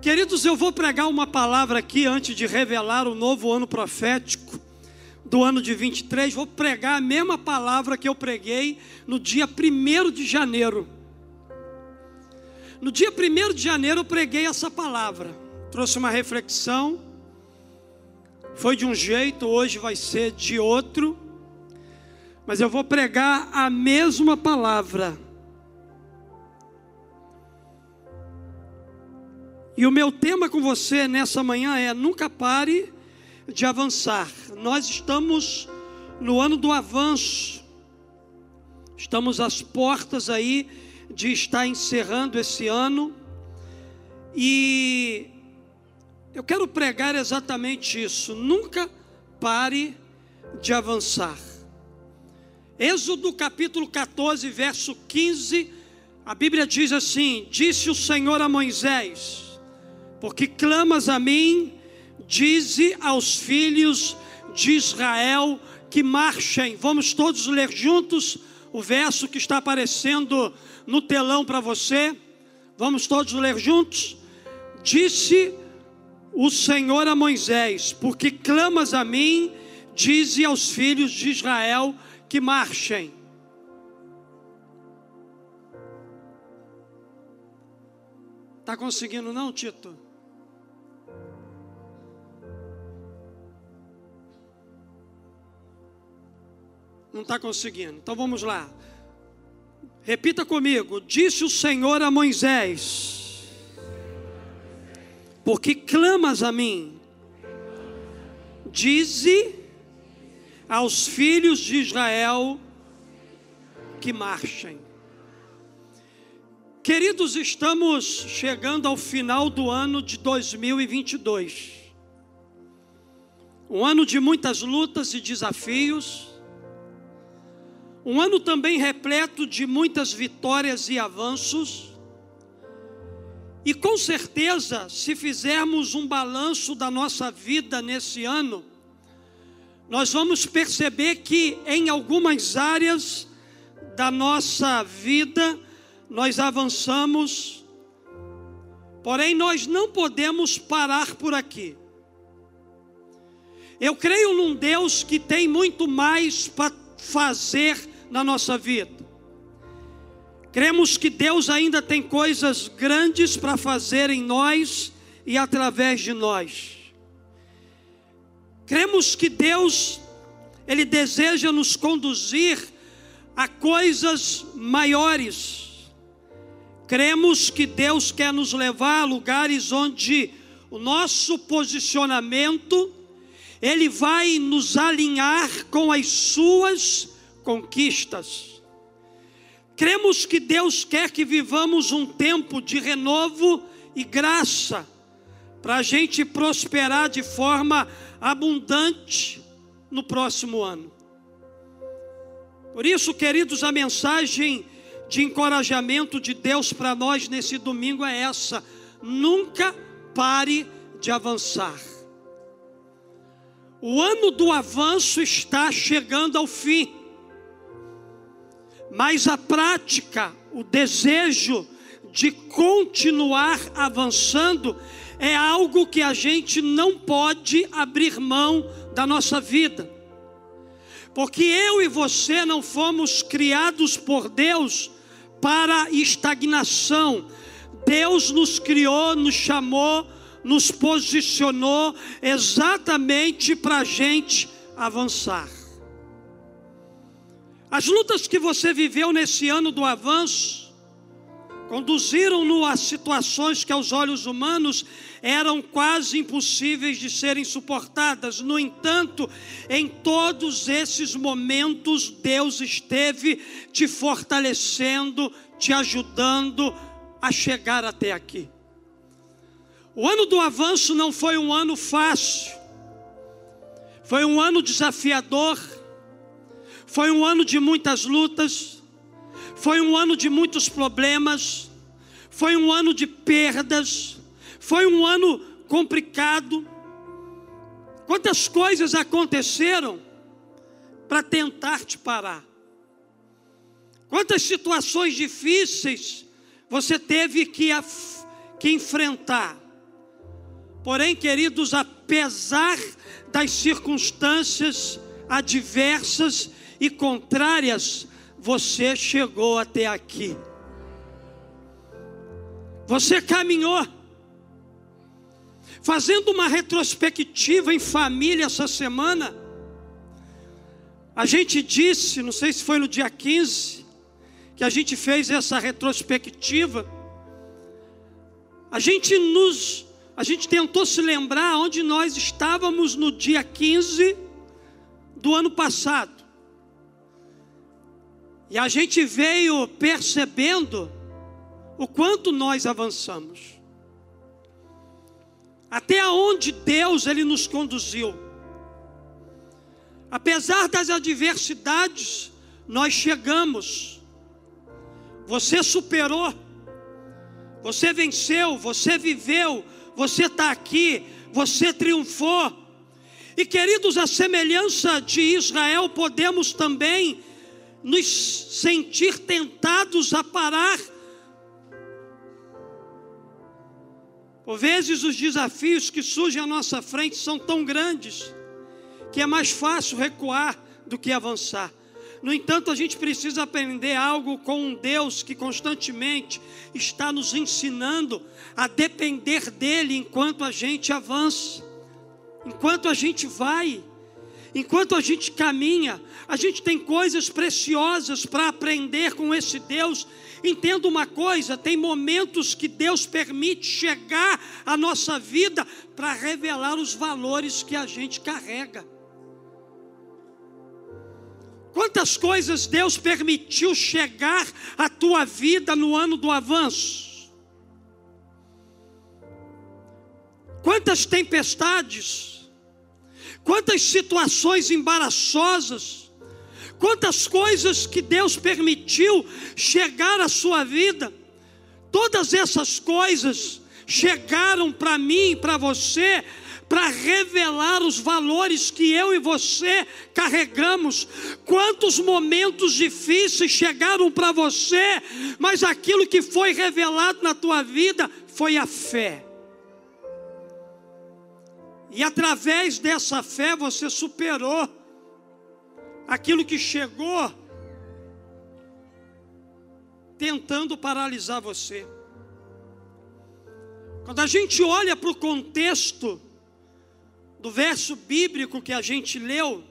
Queridos, eu vou pregar uma palavra aqui antes de revelar o novo ano profético do ano de 23. Vou pregar a mesma palavra que eu preguei no dia 1 de janeiro. No dia 1 de janeiro eu preguei essa palavra. Trouxe uma reflexão. Foi de um jeito, hoje vai ser de outro. Mas eu vou pregar a mesma palavra E o meu tema com você nessa manhã é: nunca pare de avançar. Nós estamos no ano do avanço, estamos às portas aí de estar encerrando esse ano, e eu quero pregar exatamente isso: nunca pare de avançar. Êxodo capítulo 14, verso 15, a Bíblia diz assim: Disse o Senhor a Moisés, porque clamas a mim, dize aos filhos de Israel que marchem. Vamos todos ler juntos o verso que está aparecendo no telão para você. Vamos todos ler juntos? Disse o Senhor a Moisés: Porque clamas a mim, dize aos filhos de Israel que marchem. Está conseguindo não, Tito? Não está conseguindo. Então vamos lá. Repita comigo. Disse o Senhor a Moisés: Porque clamas a mim, dize aos filhos de Israel que marchem. Queridos, estamos chegando ao final do ano de 2022. Um ano de muitas lutas e desafios um ano também repleto de muitas vitórias e avanços. E com certeza, se fizermos um balanço da nossa vida nesse ano, nós vamos perceber que em algumas áreas da nossa vida nós avançamos, porém nós não podemos parar por aqui. Eu creio num Deus que tem muito mais para fazer na nossa vida. Cremos que Deus ainda tem coisas grandes para fazer em nós e através de nós. Cremos que Deus, Ele deseja nos conduzir a coisas maiores. Cremos que Deus quer nos levar a lugares onde o nosso posicionamento, Ele vai nos alinhar com as Suas conquistas. Cremos que Deus quer que vivamos um tempo de renovo e graça, para a gente prosperar de forma abundante no próximo ano. Por isso, queridos, a mensagem de encorajamento de Deus para nós nesse domingo é essa: nunca pare de avançar. O ano do avanço está chegando ao fim mas a prática, o desejo de continuar avançando, é algo que a gente não pode abrir mão da nossa vida. Porque eu e você não fomos criados por Deus para estagnação. Deus nos criou, nos chamou, nos posicionou exatamente para a gente avançar. As lutas que você viveu nesse ano do avanço conduziram-no a situações que aos olhos humanos eram quase impossíveis de serem suportadas. No entanto, em todos esses momentos, Deus esteve te fortalecendo, te ajudando a chegar até aqui. O ano do avanço não foi um ano fácil, foi um ano desafiador foi um ano de muitas lutas, foi um ano de muitos problemas, foi um ano de perdas, foi um ano complicado. Quantas coisas aconteceram para tentar te parar? Quantas situações difíceis você teve que, que enfrentar? Porém, queridos, apesar das circunstâncias adversas e contrárias, você chegou até aqui. Você caminhou. Fazendo uma retrospectiva em família essa semana, a gente disse, não sei se foi no dia 15, que a gente fez essa retrospectiva. A gente nos a gente tentou se lembrar onde nós estávamos no dia 15 do ano passado. E a gente veio percebendo o quanto nós avançamos. Até onde Deus ele nos conduziu. Apesar das adversidades, nós chegamos. Você superou. Você venceu, você viveu, você está aqui, você triunfou. E queridos, a semelhança de Israel, podemos também nos sentir tentados a parar. Por vezes os desafios que surgem à nossa frente são tão grandes que é mais fácil recuar do que avançar. No entanto, a gente precisa aprender algo com um Deus que constantemente está nos ensinando a depender dEle enquanto a gente avança, enquanto a gente vai, enquanto a gente caminha. A gente tem coisas preciosas para aprender com esse Deus. Entenda uma coisa: tem momentos que Deus permite chegar à nossa vida para revelar os valores que a gente carrega. Quantas coisas Deus permitiu chegar à tua vida no ano do avanço? Quantas tempestades, quantas situações embaraçosas, quantas coisas que Deus permitiu chegar à sua vida, todas essas coisas chegaram para mim para você para revelar os valores que eu e você carregamos. Quantos momentos difíceis chegaram para você, mas aquilo que foi revelado na tua vida foi a fé. E através dessa fé você superou aquilo que chegou tentando paralisar você. Quando a gente olha para o contexto do verso bíblico que a gente leu,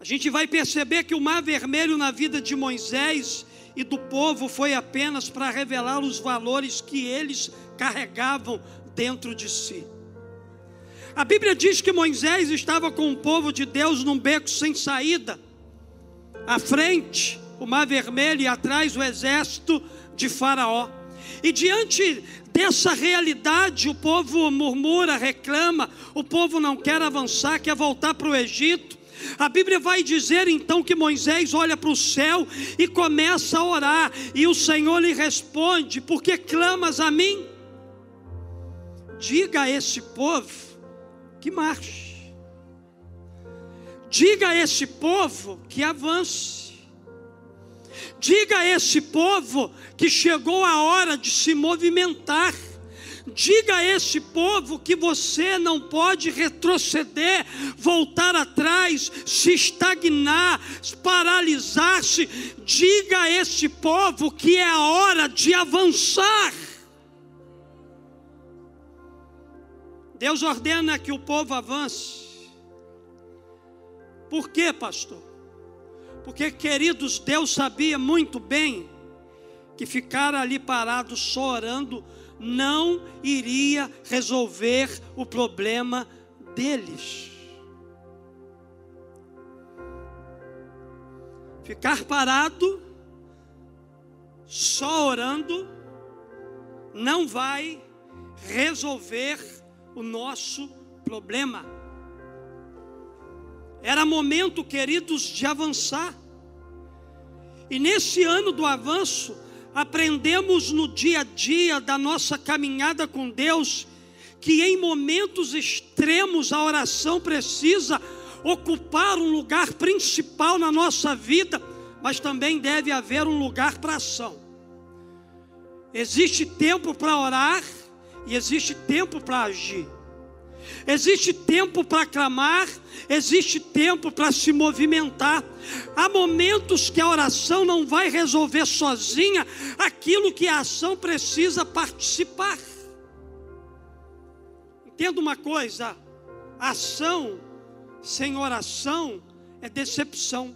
a gente vai perceber que o mar vermelho na vida de Moisés e do povo foi apenas para revelar os valores que eles carregavam dentro de si. A Bíblia diz que Moisés estava com o povo de Deus num beco sem saída. À frente, o mar vermelho e atrás o exército de Faraó. E diante dessa realidade, o povo murmura, reclama, o povo não quer avançar, quer voltar para o Egito. A Bíblia vai dizer então que Moisés olha para o céu e começa a orar, e o Senhor lhe responde: Por que clamas a mim? Diga a esse povo que marche, diga a esse povo que avance. Diga a esse povo que chegou a hora de se movimentar. Diga a esse povo que você não pode retroceder, voltar atrás, se estagnar, paralisar-se. Diga a esse povo que é a hora de avançar. Deus ordena que o povo avance. Por quê, pastor? Porque, queridos, Deus sabia muito bem que ficar ali parado só orando não iria resolver o problema deles. Ficar parado só orando não vai resolver o nosso problema. Era momento, queridos, de avançar. E nesse ano do avanço, aprendemos no dia a dia da nossa caminhada com Deus, que em momentos extremos a oração precisa ocupar um lugar principal na nossa vida, mas também deve haver um lugar para ação. Existe tempo para orar E existe tempo para agir. Existe tempo para clamar, existe tempo para se movimentar. Há momentos que a oração não vai resolver sozinha aquilo que a ação precisa participar. Entenda uma coisa: ação sem oração é decepção.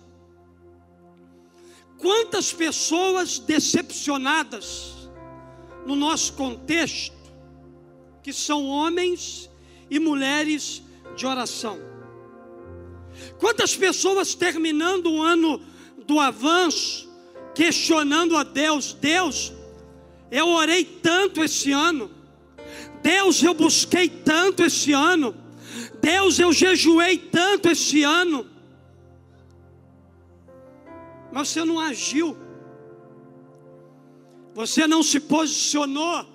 Quantas pessoas decepcionadas no nosso contexto, que são homens e mulheres de oração. Quantas pessoas terminando o ano do avanço, questionando a Deus: Deus, eu orei tanto esse ano, Deus, eu busquei tanto esse ano, Deus, eu jejuei tanto esse ano, mas você não agiu, você não se posicionou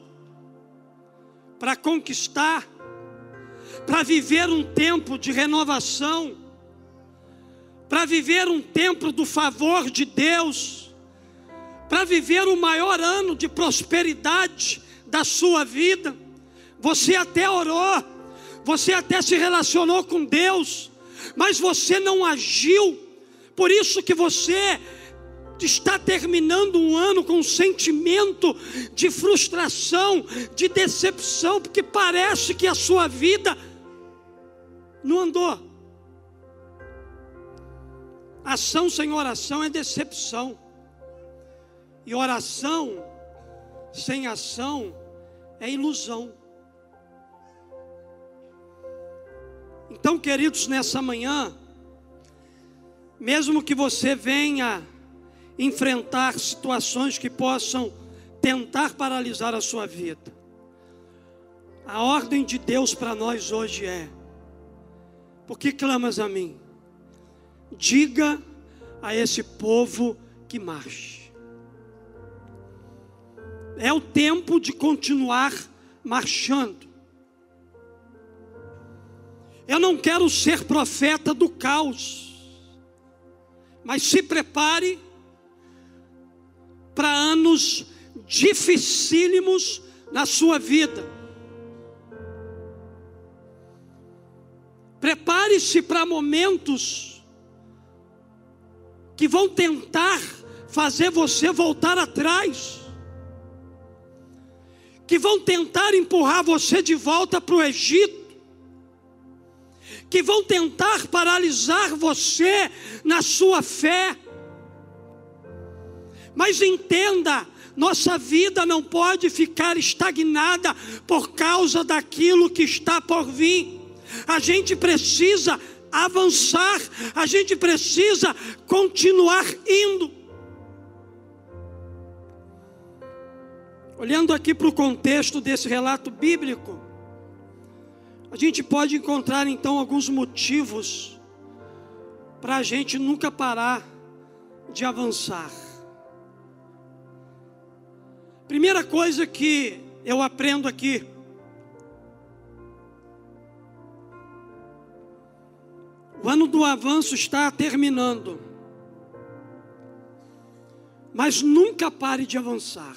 para conquistar para viver um tempo de renovação, para viver um tempo do favor de Deus, para viver o maior ano de prosperidade da sua vida. Você até orou, você até se relacionou com Deus, mas você não agiu. Por isso que você está terminando um ano com um sentimento de frustração, de decepção, porque parece que a sua vida não andou. Ação sem oração é decepção. E oração sem ação é ilusão. Então, queridos, nessa manhã, mesmo que você venha enfrentar situações que possam tentar paralisar a sua vida, a ordem de Deus para nós hoje é: por que clamas a mim? Diga a esse povo que marche. É o tempo de continuar marchando. Eu não quero ser profeta do caos, mas se prepare para anos dificílimos na sua vida. Prepare-se para momentos que vão tentar fazer você voltar atrás, que vão tentar empurrar você de volta para o Egito, que vão tentar paralisar você na sua fé. Mas entenda, nossa vida não pode ficar estagnada por causa daquilo que está por vir. A gente precisa avançar, a gente precisa continuar indo. Olhando aqui para o contexto desse relato bíblico, a gente pode encontrar então alguns motivos para a gente nunca parar de avançar. Primeira coisa que eu aprendo aqui, O ano do avanço está terminando. Mas nunca pare de avançar,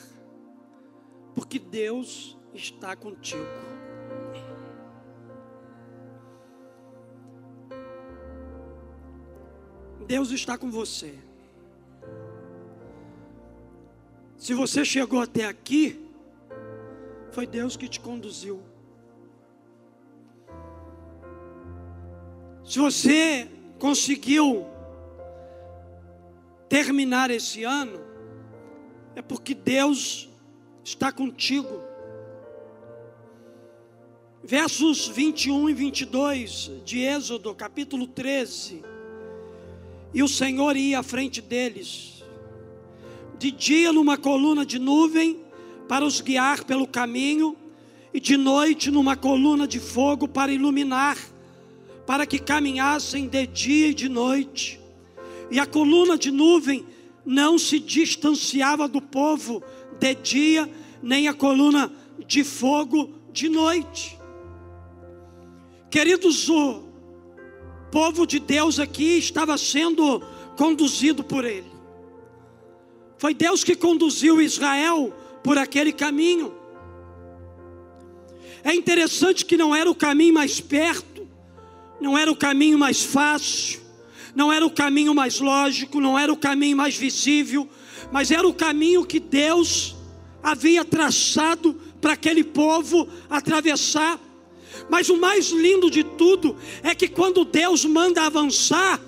porque Deus está contigo. Deus está com você. Se você chegou até aqui, foi Deus que te conduziu. Se você conseguiu terminar esse ano, é porque Deus está contigo. Versos 21 e 22 de Êxodo, capítulo 13. E o Senhor ia à frente deles, de dia numa coluna de nuvem, para os guiar pelo caminho, e de noite numa coluna de fogo para iluminar para que caminhassem de dia e de noite. E a coluna de nuvem não se distanciava do povo de dia, nem a coluna de fogo de noite. Queridos, o povo de Deus aqui estava sendo conduzido por ele. Foi Deus que conduziu Israel por aquele caminho. É interessante que não era o caminho mais perto, não era o caminho mais fácil, não era o caminho mais lógico, não era o caminho mais visível, mas era o caminho que Deus havia traçado para aquele povo atravessar. Mas o mais lindo de tudo é que quando Deus manda avançar,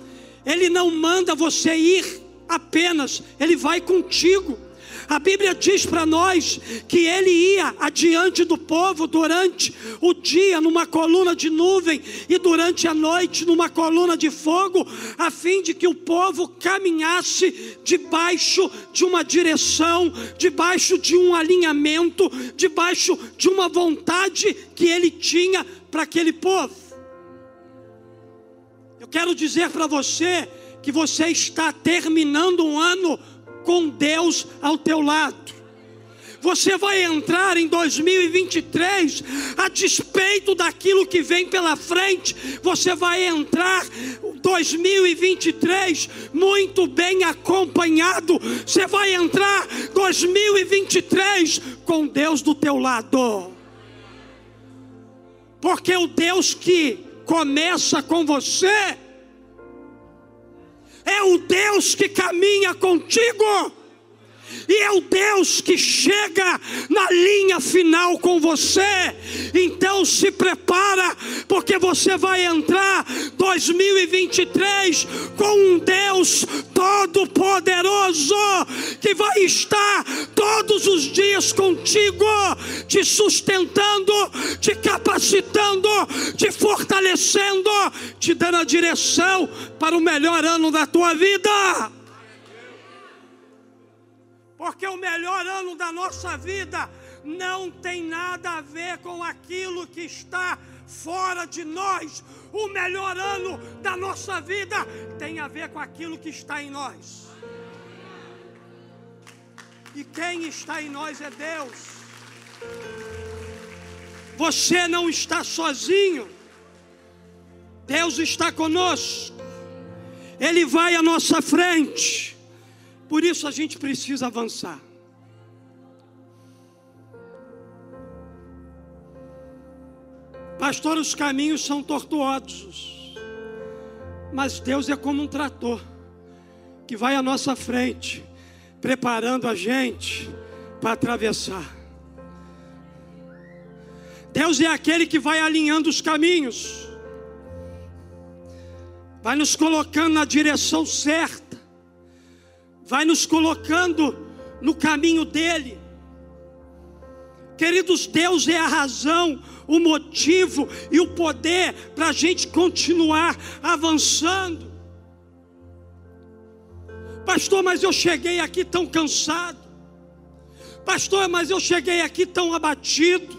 Ele não manda você ir apenas, Ele vai contigo. A Bíblia diz para nós que ele ia adiante do povo durante o dia numa coluna de nuvem e durante a noite numa coluna de fogo, a fim de que o povo caminhasse debaixo de uma direção, debaixo de um alinhamento, debaixo de uma vontade que ele tinha para aquele povo. Eu quero dizer para você que você está terminando um ano com Deus ao teu lado. Você vai entrar em 2023 a despeito daquilo que vem pela frente. Você vai entrar 2023 muito bem acompanhado. Você vai entrar 2023 com Deus do teu lado. Porque o Deus que começa com você é o Deus que caminha contigo. E é o Deus que chega na linha final com você. Então se prepara, porque você vai entrar 2023 com um Deus todo-poderoso que vai estar todos os dias contigo, te sustentando, te capacitando, te fortalecendo, te dando a direção para o melhor ano da tua vida. Porque o melhor ano da nossa vida não tem nada a ver com aquilo que está fora de nós. O melhor ano da nossa vida tem a ver com aquilo que está em nós. E quem está em nós é Deus. Você não está sozinho. Deus está conosco. Ele vai à nossa frente. Por isso a gente precisa avançar. Pastor, os caminhos são tortuosos, mas Deus é como um trator que vai à nossa frente, preparando a gente para atravessar. Deus é aquele que vai alinhando os caminhos, vai nos colocando na direção certa vai nos colocando no caminho dele. Queridos, Deus é a razão, o motivo e o poder para a gente continuar avançando. Pastor, mas eu cheguei aqui tão cansado. Pastor, mas eu cheguei aqui tão abatido.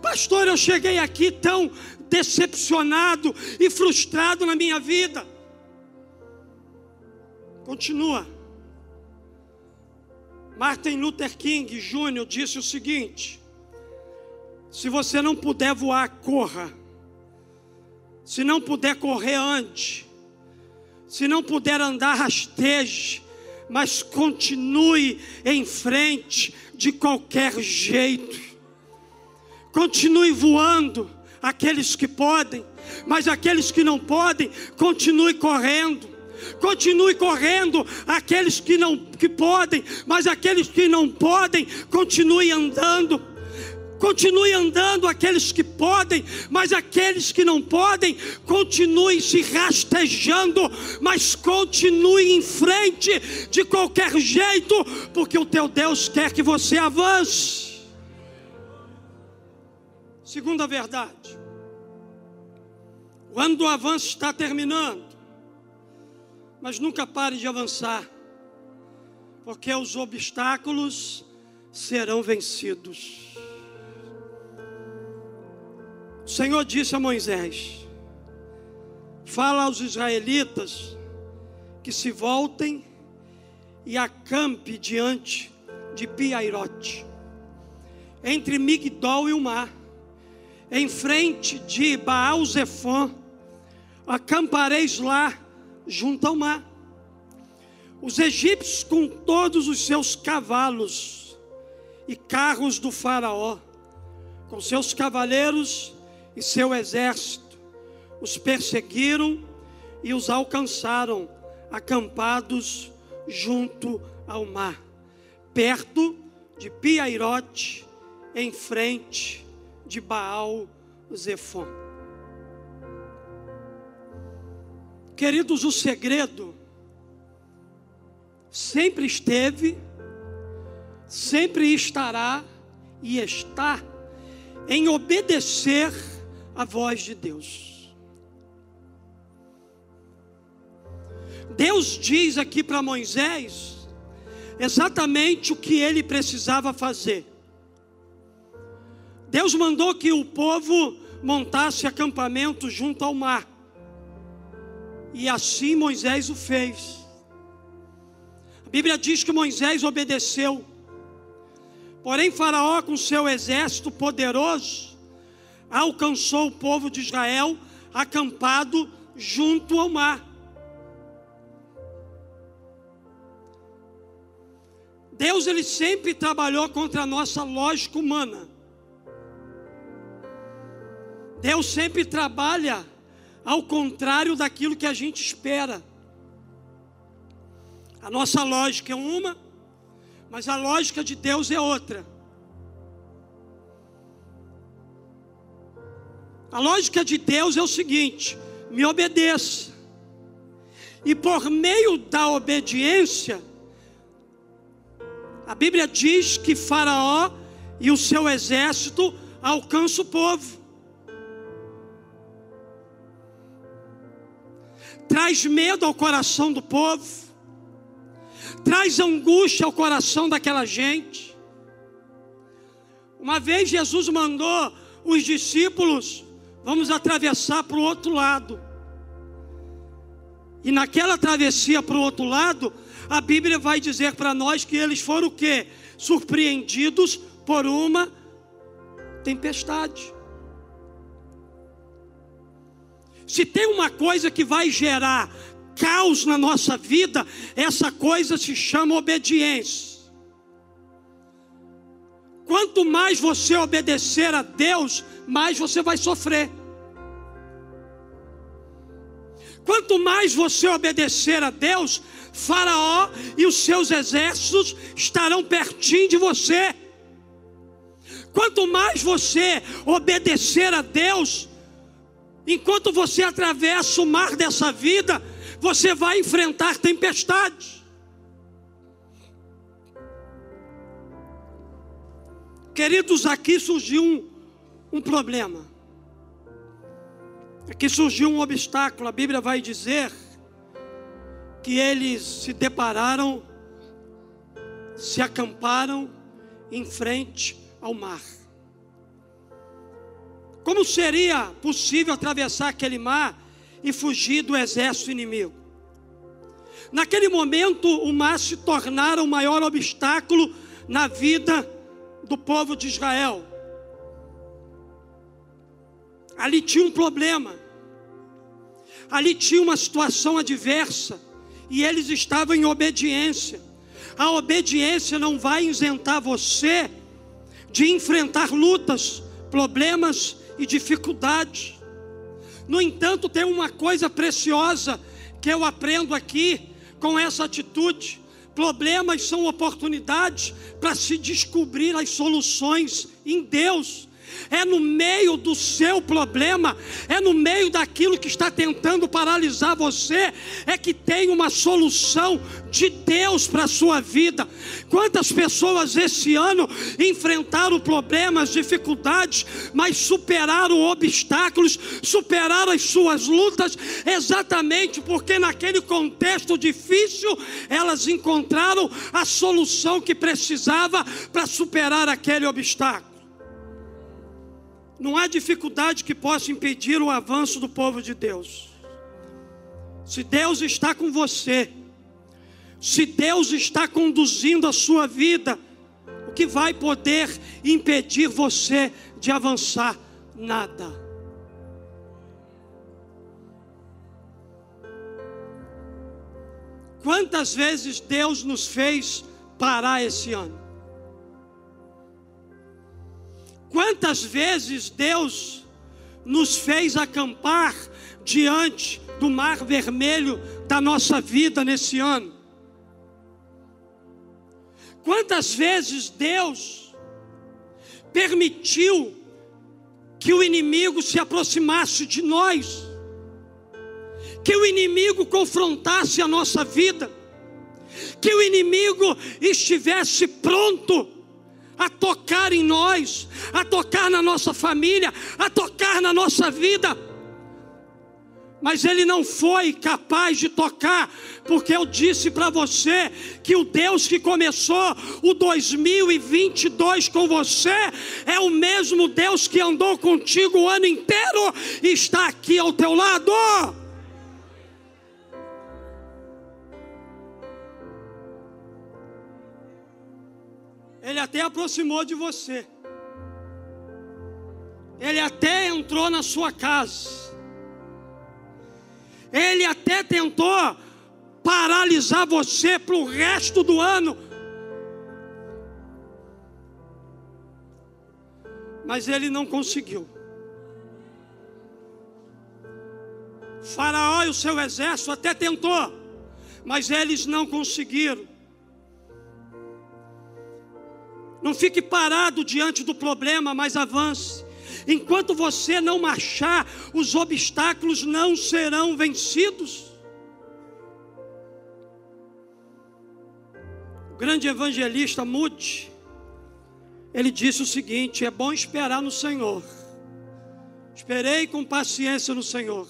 Pastor, eu cheguei aqui tão decepcionado e frustrado na minha vida. Continua. Martin Luther King Jr. disse o seguinte: se você não puder voar, corra. Se não puder correr, ande. Se não puder andar, rasteje. Mas continue em frente de qualquer jeito. Continue voando, aqueles que podem, mas aqueles que não podem, continue correndo. Continue correndo, aqueles que não que podem, mas aqueles que não podem, continue andando. Continue andando aqueles que podem, mas aqueles que não podem, continue se rastejando, mas continue em frente de qualquer jeito, porque o teu Deus quer que você avance. Segunda verdade, o ano do avanço está terminando. Mas nunca pare de avançar, porque os obstáculos serão vencidos. O Senhor disse a Moisés: Fala aos israelitas que se voltem e acampe diante de Piairote, entre Migdol e o mar, em frente de Baal Zephon, acampareis lá junto ao mar. Os egípcios, com todos os seus cavalos e carros do Faraó, com seus cavaleiros e seu exército, os perseguiram e os alcançaram, acampados junto ao mar, perto de Piairote, em frente de Baal Zefon. Queridos, o segredo sempre esteve, sempre estará e está em obedecer a voz de Deus. Deus diz aqui para Moisés exatamente o que ele precisava fazer. Deus mandou que o povo montasse acampamento junto ao mar. E assim Moisés o fez. A Bíblia diz que Moisés obedeceu. Porém, Faraó, com seu exército poderoso, alcançou o povo de Israel acampado junto ao mar. Deus ele sempre trabalhou contra a nossa lógica humana. Deus sempre trabalha ao contrário daquilo que a gente espera. A nossa lógica é uma, mas a lógica de Deus é outra. A lógica de Deus é o seguinte: me obedeça. E por meio da obediência, a Bíblia diz que Faraó e o seu exército alcançam o povo. Traz medo ao coração do povo, traz angústia ao coração daquela gente. Uma vez Jesus mandou os discípulos, vamos atravessar para o outro lado. E naquela travessia para o outro lado, a Bíblia vai dizer para nós que eles foram o quê? Surpreendidos por uma tempestade. Se tem uma coisa que vai gerar caos na nossa vida, essa coisa se chama obediência. Quanto mais você obedecer a Deus, mais você vai sofrer. Quanto mais você obedecer a Deus, Faraó e os seus exércitos estarão pertinho de você. Quanto mais você obedecer a Deus, Enquanto você atravessa o mar dessa vida, você vai enfrentar tempestades. Queridos, aqui surgiu um, um problema. Aqui surgiu um obstáculo. A Bíblia vai dizer que eles se depararam, se acamparam em frente ao mar. Como seria possível atravessar aquele mar e fugir do exército inimigo? Naquele momento, o mar se tornara o maior obstáculo na vida do povo de Israel. Ali tinha um problema, ali tinha uma situação adversa, e eles estavam em obediência. A obediência não vai isentar você de enfrentar lutas, problemas e dificuldade. No entanto, tem uma coisa preciosa que eu aprendo aqui com essa atitude. Problemas são oportunidades para se descobrir as soluções em Deus é no meio do seu problema, é no meio daquilo que está tentando paralisar você, é que tem uma solução de Deus para a sua vida. Quantas pessoas esse ano enfrentaram problemas, dificuldades, mas superaram obstáculos, superaram as suas lutas, exatamente porque naquele contexto difícil elas encontraram a solução que precisava para superar aquele obstáculo. Não há dificuldade que possa impedir o avanço do povo de Deus. Se Deus está com você, se Deus está conduzindo a sua vida, o que vai poder impedir você de avançar? Nada. Quantas vezes Deus nos fez parar esse ano? Quantas vezes Deus nos fez acampar diante do mar vermelho da nossa vida nesse ano? Quantas vezes Deus permitiu que o inimigo se aproximasse de nós, que o inimigo confrontasse a nossa vida, que o inimigo estivesse pronto a tocar em nós, a tocar na nossa família, a tocar na nossa vida. Mas ele não foi capaz de tocar, porque eu disse para você que o Deus que começou o 2022 com você é o mesmo Deus que andou contigo o ano inteiro e está aqui ao teu lado. Ele até aproximou de você. Ele até entrou na sua casa. Ele até tentou paralisar você para o resto do ano. Mas ele não conseguiu. Faraó e o seu exército até tentou, mas eles não conseguiram. Não fique parado diante do problema, mas avance. Enquanto você não marchar, os obstáculos não serão vencidos. O grande evangelista Mude, ele disse o seguinte: é bom esperar no Senhor. Esperei com paciência no Senhor.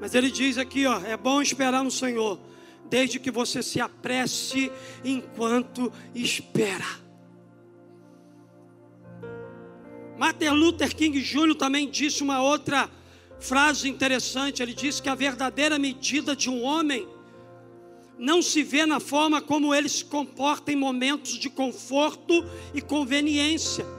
Mas ele diz aqui, ó, é bom esperar no Senhor, desde que você se apresse enquanto espera. Martin Luther King Jr. também disse uma outra frase interessante. Ele disse que a verdadeira medida de um homem não se vê na forma como ele se comporta em momentos de conforto e conveniência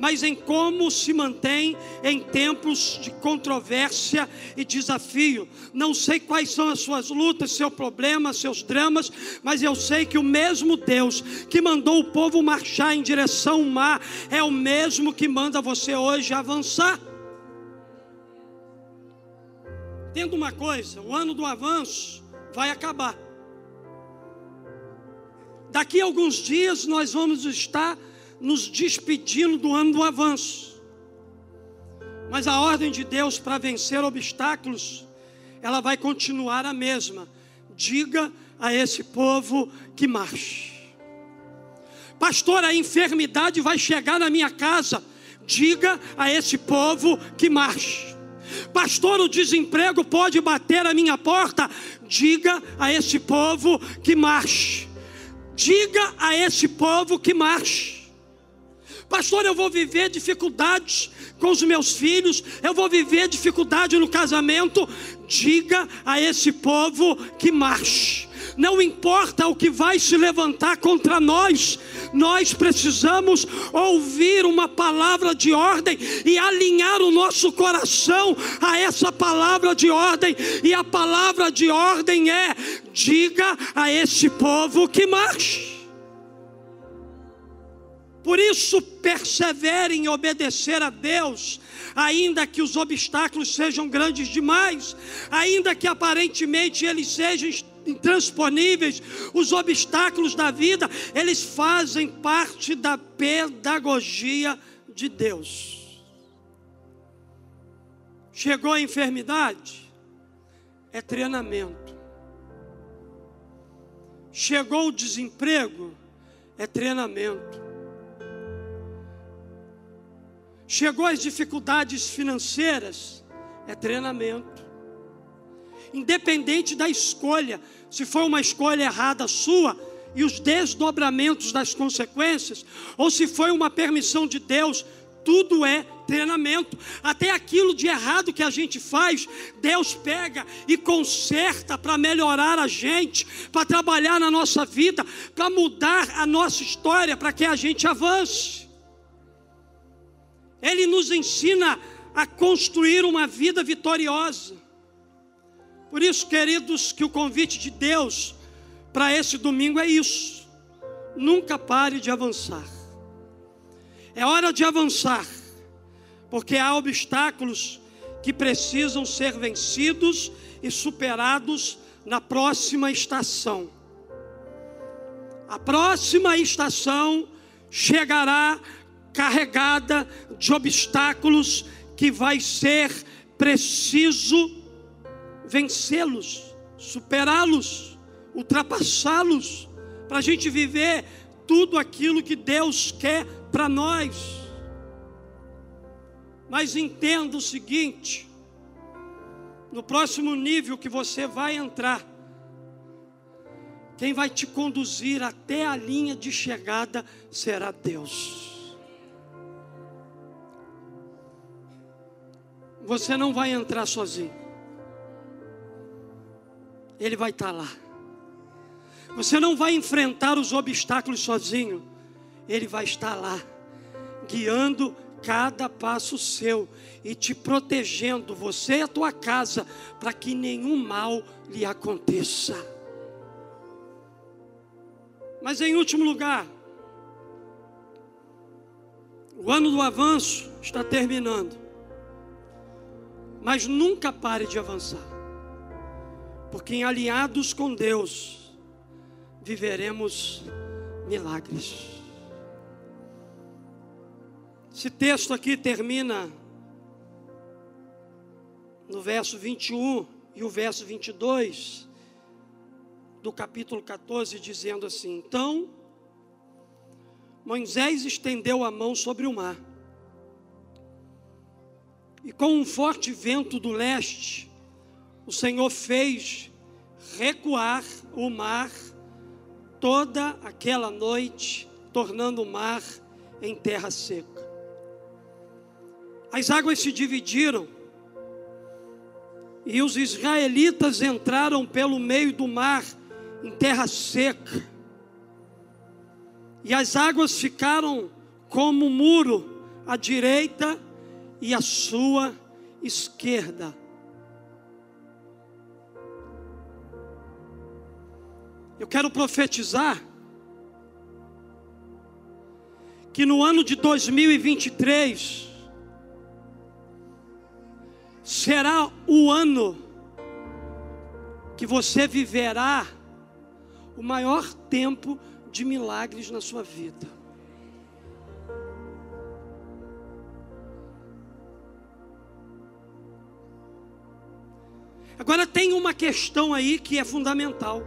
mas em como se mantém em tempos de controvérsia e desafio. Não sei quais são as suas lutas, seus problemas, seus dramas, mas eu sei que o mesmo Deus que mandou o povo marchar em direção ao mar é o mesmo que manda você hoje avançar. Tendo uma coisa, o ano do avanço vai acabar. Daqui a alguns dias nós vamos estar nos despedindo do ano do avanço. Mas a ordem de Deus para vencer obstáculos, ela vai continuar a mesma. Diga a esse povo que marche. Pastor, a enfermidade vai chegar na minha casa. Diga a esse povo que marche. Pastor, o desemprego pode bater a minha porta. Diga a esse povo que marche. Diga a esse povo que marche. Pastor, eu vou viver dificuldades com os meus filhos, eu vou viver dificuldade no casamento. Diga a esse povo que marche. Não importa o que vai se levantar contra nós, nós precisamos ouvir uma palavra de ordem e alinhar o nosso coração a essa palavra de ordem. E a palavra de ordem é: diga a esse povo que marche. Por isso, persevere em obedecer a Deus, ainda que os obstáculos sejam grandes demais, ainda que aparentemente eles sejam intransponíveis, os obstáculos da vida, eles fazem parte da pedagogia de Deus. Chegou a enfermidade? É treinamento. Chegou o desemprego? É treinamento. Chegou às dificuldades financeiras, é treinamento. Independente da escolha, se for uma escolha errada sua e os desdobramentos das consequências, ou se foi uma permissão de Deus, tudo é treinamento. Até aquilo de errado que a gente faz, Deus pega e conserta para melhorar a gente, para trabalhar na nossa vida, para mudar a nossa história, para que a gente avance. Ele nos ensina a construir uma vida vitoriosa. Por isso, queridos, que o convite de Deus para esse domingo é isso. Nunca pare de avançar. É hora de avançar, porque há obstáculos que precisam ser vencidos e superados na próxima estação. A próxima estação chegará carregada de obstáculos que vai ser preciso vencê-los, superá-los, ultrapassá-los, para a gente viver tudo aquilo que Deus quer para nós. Mas entenda o seguinte: no próximo nível que você vai entrar, quem vai te conduzir até a linha de chegada será Deus. Você não vai entrar sozinho. Ele vai estar lá. Você não vai enfrentar os obstáculos sozinho. Ele vai estar lá, guiando cada passo seu e te protegendo, você e a tua casa, para que nenhum mal lhe aconteça. Mas em último lugar, o ano do avanço está terminando. Mas nunca pare de avançar. Porque em alinhados com Deus, viveremos milagres. Esse texto aqui termina no verso 21 e o verso 22 do capítulo 14, dizendo assim: Então, Moisés estendeu a mão sobre o mar e com um forte vento do leste, o Senhor fez recuar o mar toda aquela noite, tornando o mar em terra seca. As águas se dividiram e os israelitas entraram pelo meio do mar em terra seca. E as águas ficaram como muro à direita e à sua esquerda. Eu quero profetizar que no ano de 2023 será o ano que você viverá o maior tempo de milagres na sua vida. Agora tem uma questão aí que é fundamental.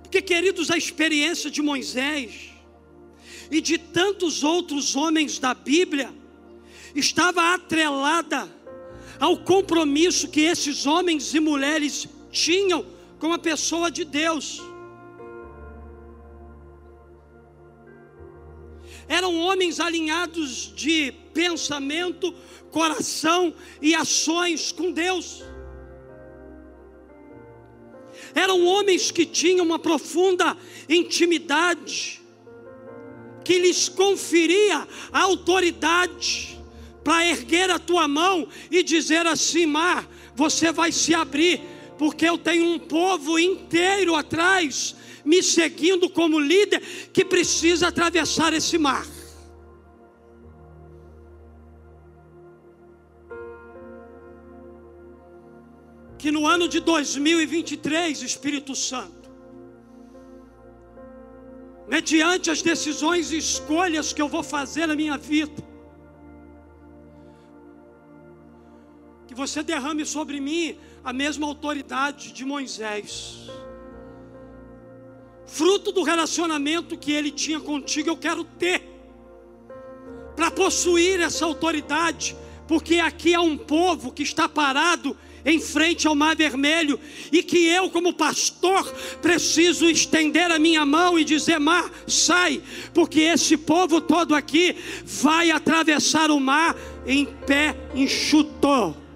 Porque, queridos, a experiência de Moisés e de tantos outros homens da Bíblia estava atrelada ao compromisso que esses homens e mulheres tinham com a pessoa de Deus. Eram homens alinhados de pensamento, coração e ações com Deus. Eram homens que tinham uma profunda intimidade, que lhes conferia a autoridade para erguer a tua mão e dizer assim: Mar, você vai se abrir, porque eu tenho um povo inteiro atrás, me seguindo como líder, que precisa atravessar esse mar. que no ano de 2023, Espírito Santo, mediante as decisões e escolhas que eu vou fazer na minha vida, você derrame sobre mim a mesma autoridade de Moisés. Fruto do relacionamento que ele tinha contigo, eu quero ter, para possuir essa autoridade, porque aqui há um povo que está parado em frente ao Mar Vermelho, e que eu, como pastor, preciso estender a minha mão e dizer: Mar, sai, porque esse povo todo aqui vai atravessar o mar em pé enxuto.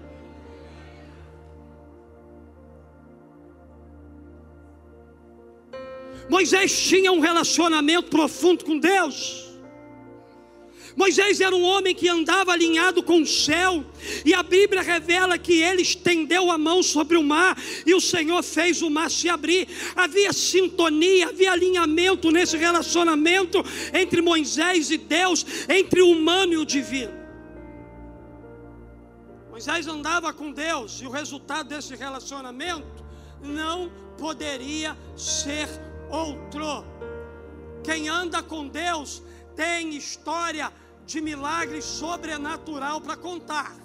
Moisés tinha um relacionamento profundo com Deus. Moisés era um homem que andava alinhado com o céu, e a Bíblia revela que ele estendeu a mão sobre o mar e o Senhor fez o mar se abrir. Havia sintonia, havia alinhamento nesse relacionamento entre Moisés e Deus, entre o humano e o divino. Moisés andava com Deus e o resultado desse relacionamento não poderia ser outro. Quem anda com Deus tem história de milagre sobrenatural para contar.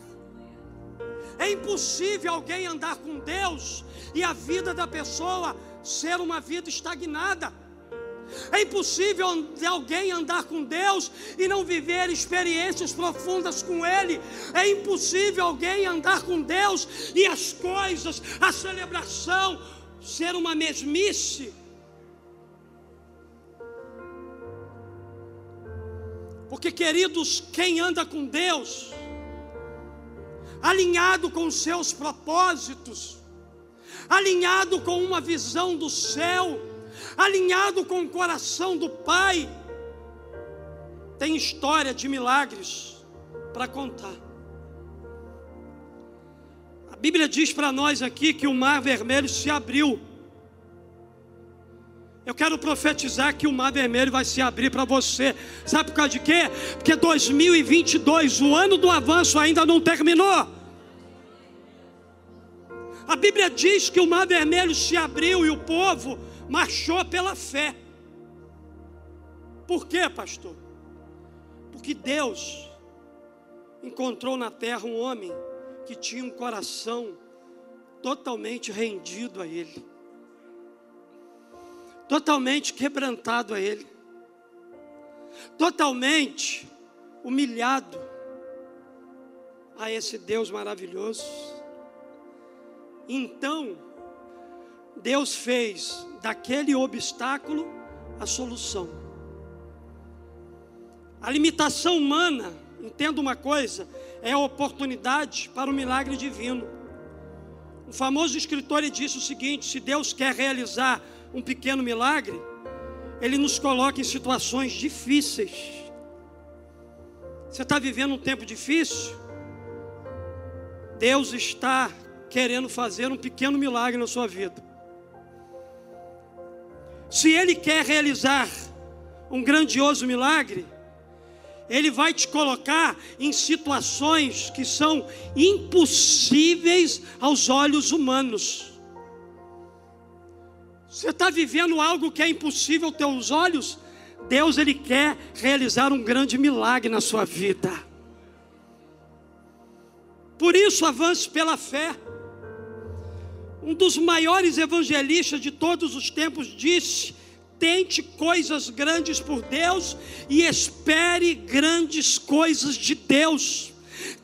É impossível alguém andar com Deus e a vida da pessoa ser uma vida estagnada. É impossível alguém andar com Deus e não viver experiências profundas com Ele. É impossível alguém andar com Deus e as coisas, a celebração, ser uma mesmice. Porque, queridos, quem anda com Deus, alinhado com os seus propósitos, alinhado com uma visão do céu, alinhado com o coração do Pai, tem história de milagres para contar. A Bíblia diz para nós aqui que o mar vermelho se abriu eu quero profetizar que o mar vermelho vai se abrir para você. Sabe por causa de quê? Porque 2022, o ano do avanço, ainda não terminou. A Bíblia diz que o mar vermelho se abriu e o povo marchou pela fé. Por quê, pastor? Porque Deus encontrou na terra um homem que tinha um coração totalmente rendido a Ele totalmente quebrantado a Ele, totalmente humilhado a esse Deus maravilhoso. Então, Deus fez daquele obstáculo a solução. A limitação humana, entenda uma coisa, é a oportunidade para o milagre divino. O famoso escritor disse o seguinte: se Deus quer realizar um pequeno milagre, Ele nos coloca em situações difíceis. Você está vivendo um tempo difícil? Deus está querendo fazer um pequeno milagre na sua vida. Se Ele quer realizar um grandioso milagre, Ele vai te colocar em situações que são impossíveis aos olhos humanos. Você está vivendo algo que é impossível aos teus olhos? Deus ele quer realizar um grande milagre na sua vida. Por isso avance pela fé. Um dos maiores evangelistas de todos os tempos disse: tente coisas grandes por Deus e espere grandes coisas de Deus.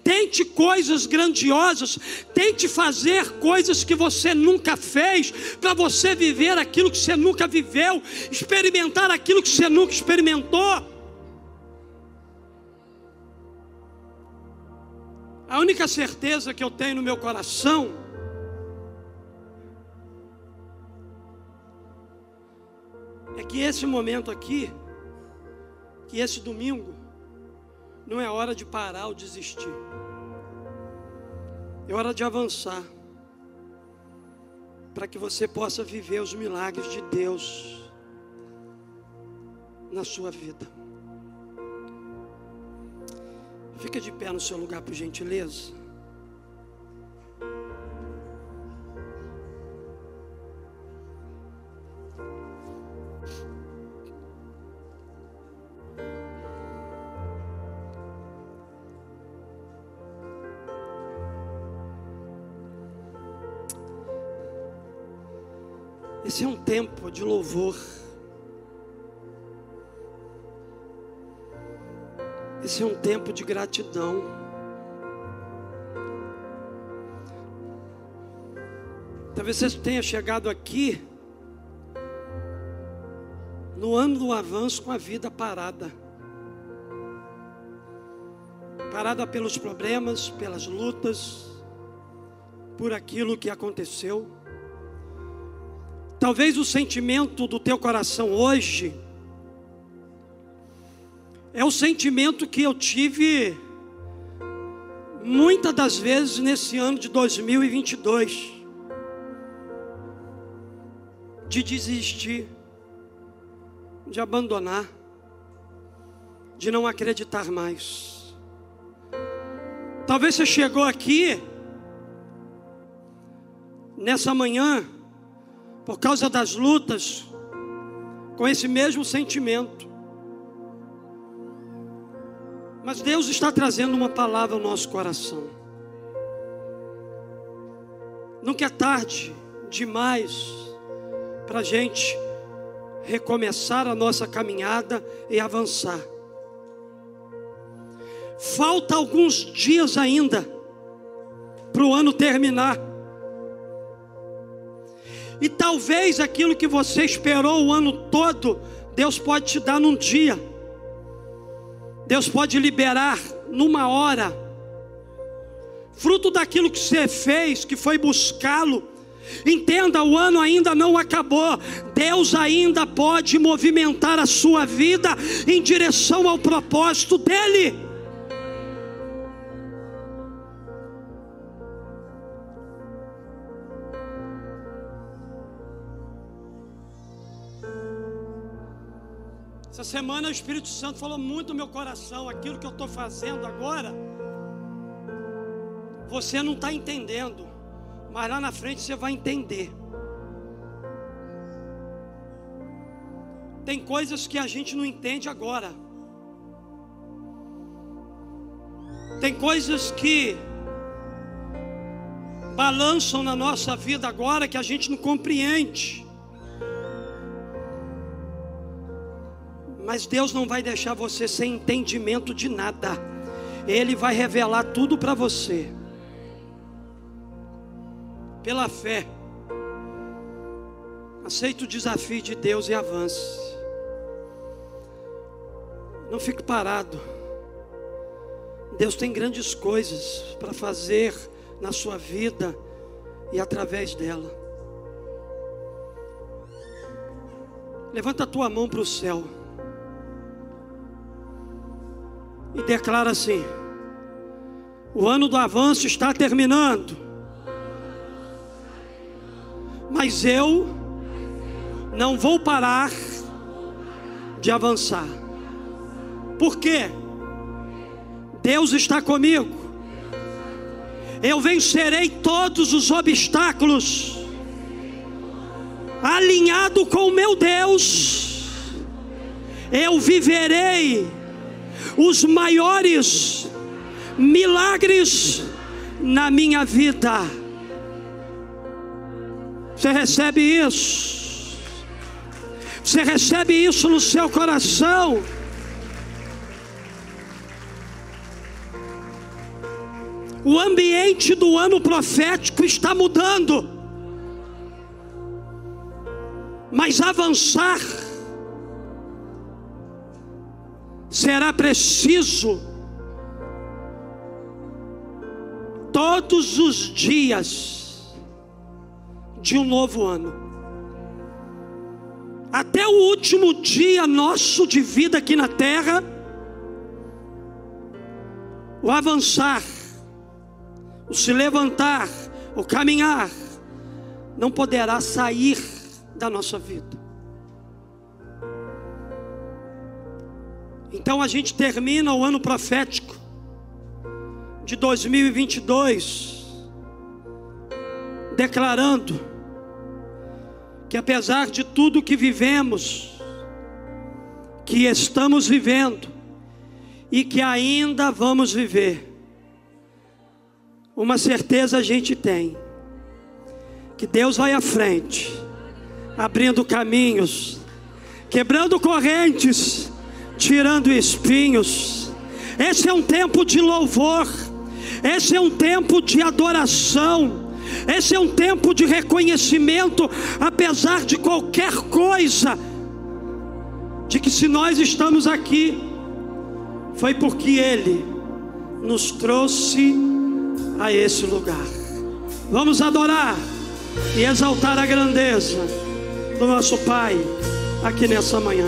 Tente coisas grandiosas, tente fazer coisas que você nunca fez, para você viver aquilo que você nunca viveu, experimentar aquilo que você nunca experimentou. A única certeza que eu tenho no meu coração é que esse momento aqui, que esse domingo, não é hora de parar ou desistir. É hora de avançar. Para que você possa viver os milagres de Deus na sua vida. Fica de pé no seu lugar, por gentileza. Esse é um tempo de louvor. Esse é um tempo de gratidão. Talvez você tenha chegado aqui no ano do avanço com a vida parada. Parada pelos problemas, pelas lutas, por aquilo que aconteceu. Talvez o sentimento do teu coração hoje É o sentimento que eu tive muitas das vezes nesse ano de 2022 de desistir, de abandonar, de não acreditar mais. Talvez você chegou aqui nessa manhã por causa das lutas com esse mesmo sentimento. Mas Deus está trazendo uma palavra ao nosso coração. Nunca é tarde demais para a gente recomeçar a nossa caminhada e avançar. Falta alguns dias ainda para o ano terminar. E talvez aquilo que você esperou o ano todo, Deus pode te dar num dia. Deus pode liberar numa hora. Fruto daquilo que você fez, que foi buscá-lo. Entenda, o ano ainda não acabou. Deus ainda pode movimentar a sua vida em direção ao propósito dele. Essa semana o Espírito Santo falou muito no meu coração, aquilo que eu estou fazendo agora, você não está entendendo, mas lá na frente você vai entender. Tem coisas que a gente não entende agora. Tem coisas que balançam na nossa vida agora que a gente não compreende. Mas Deus não vai deixar você sem entendimento de nada. Ele vai revelar tudo para você. Pela fé. Aceite o desafio de Deus e avance. Não fique parado. Deus tem grandes coisas para fazer na sua vida e através dela. Levanta a tua mão para o céu e declara assim: o ano do avanço está terminando, mas eu não vou parar de avançar. Por quê? Deus está comigo. Eu vencerei todos os obstáculos, alinhado com o meu Deus. Eu viverei os maiores milagres na minha vida. Você recebe isso? Você recebe isso no seu coração? O ambiente do ano profético está mudando. Mas avançar será preciso todos os dias de um novo ano. Até o último dia nosso de vida aqui na terra, o avançar, o se levantar, o caminhar, não poderá sair da nossa vida. Então a gente termina o ano profético de 2022 declarando que apesar de tudo que vivemos, que estamos vivendo e que ainda vamos viver, uma certeza a gente tem: que Deus vai à frente, abrindo caminhos, quebrando correntes tirando espinhos. Esse é um tempo de louvor, esse é um tempo de adoração, esse é um tempo de reconhecimento, apesar de qualquer coisa, de que se nós estamos aqui, foi porque Ele nos trouxe a esse lugar. Vamos adorar e exaltar a grandeza do nosso Pai aqui nessa manhã.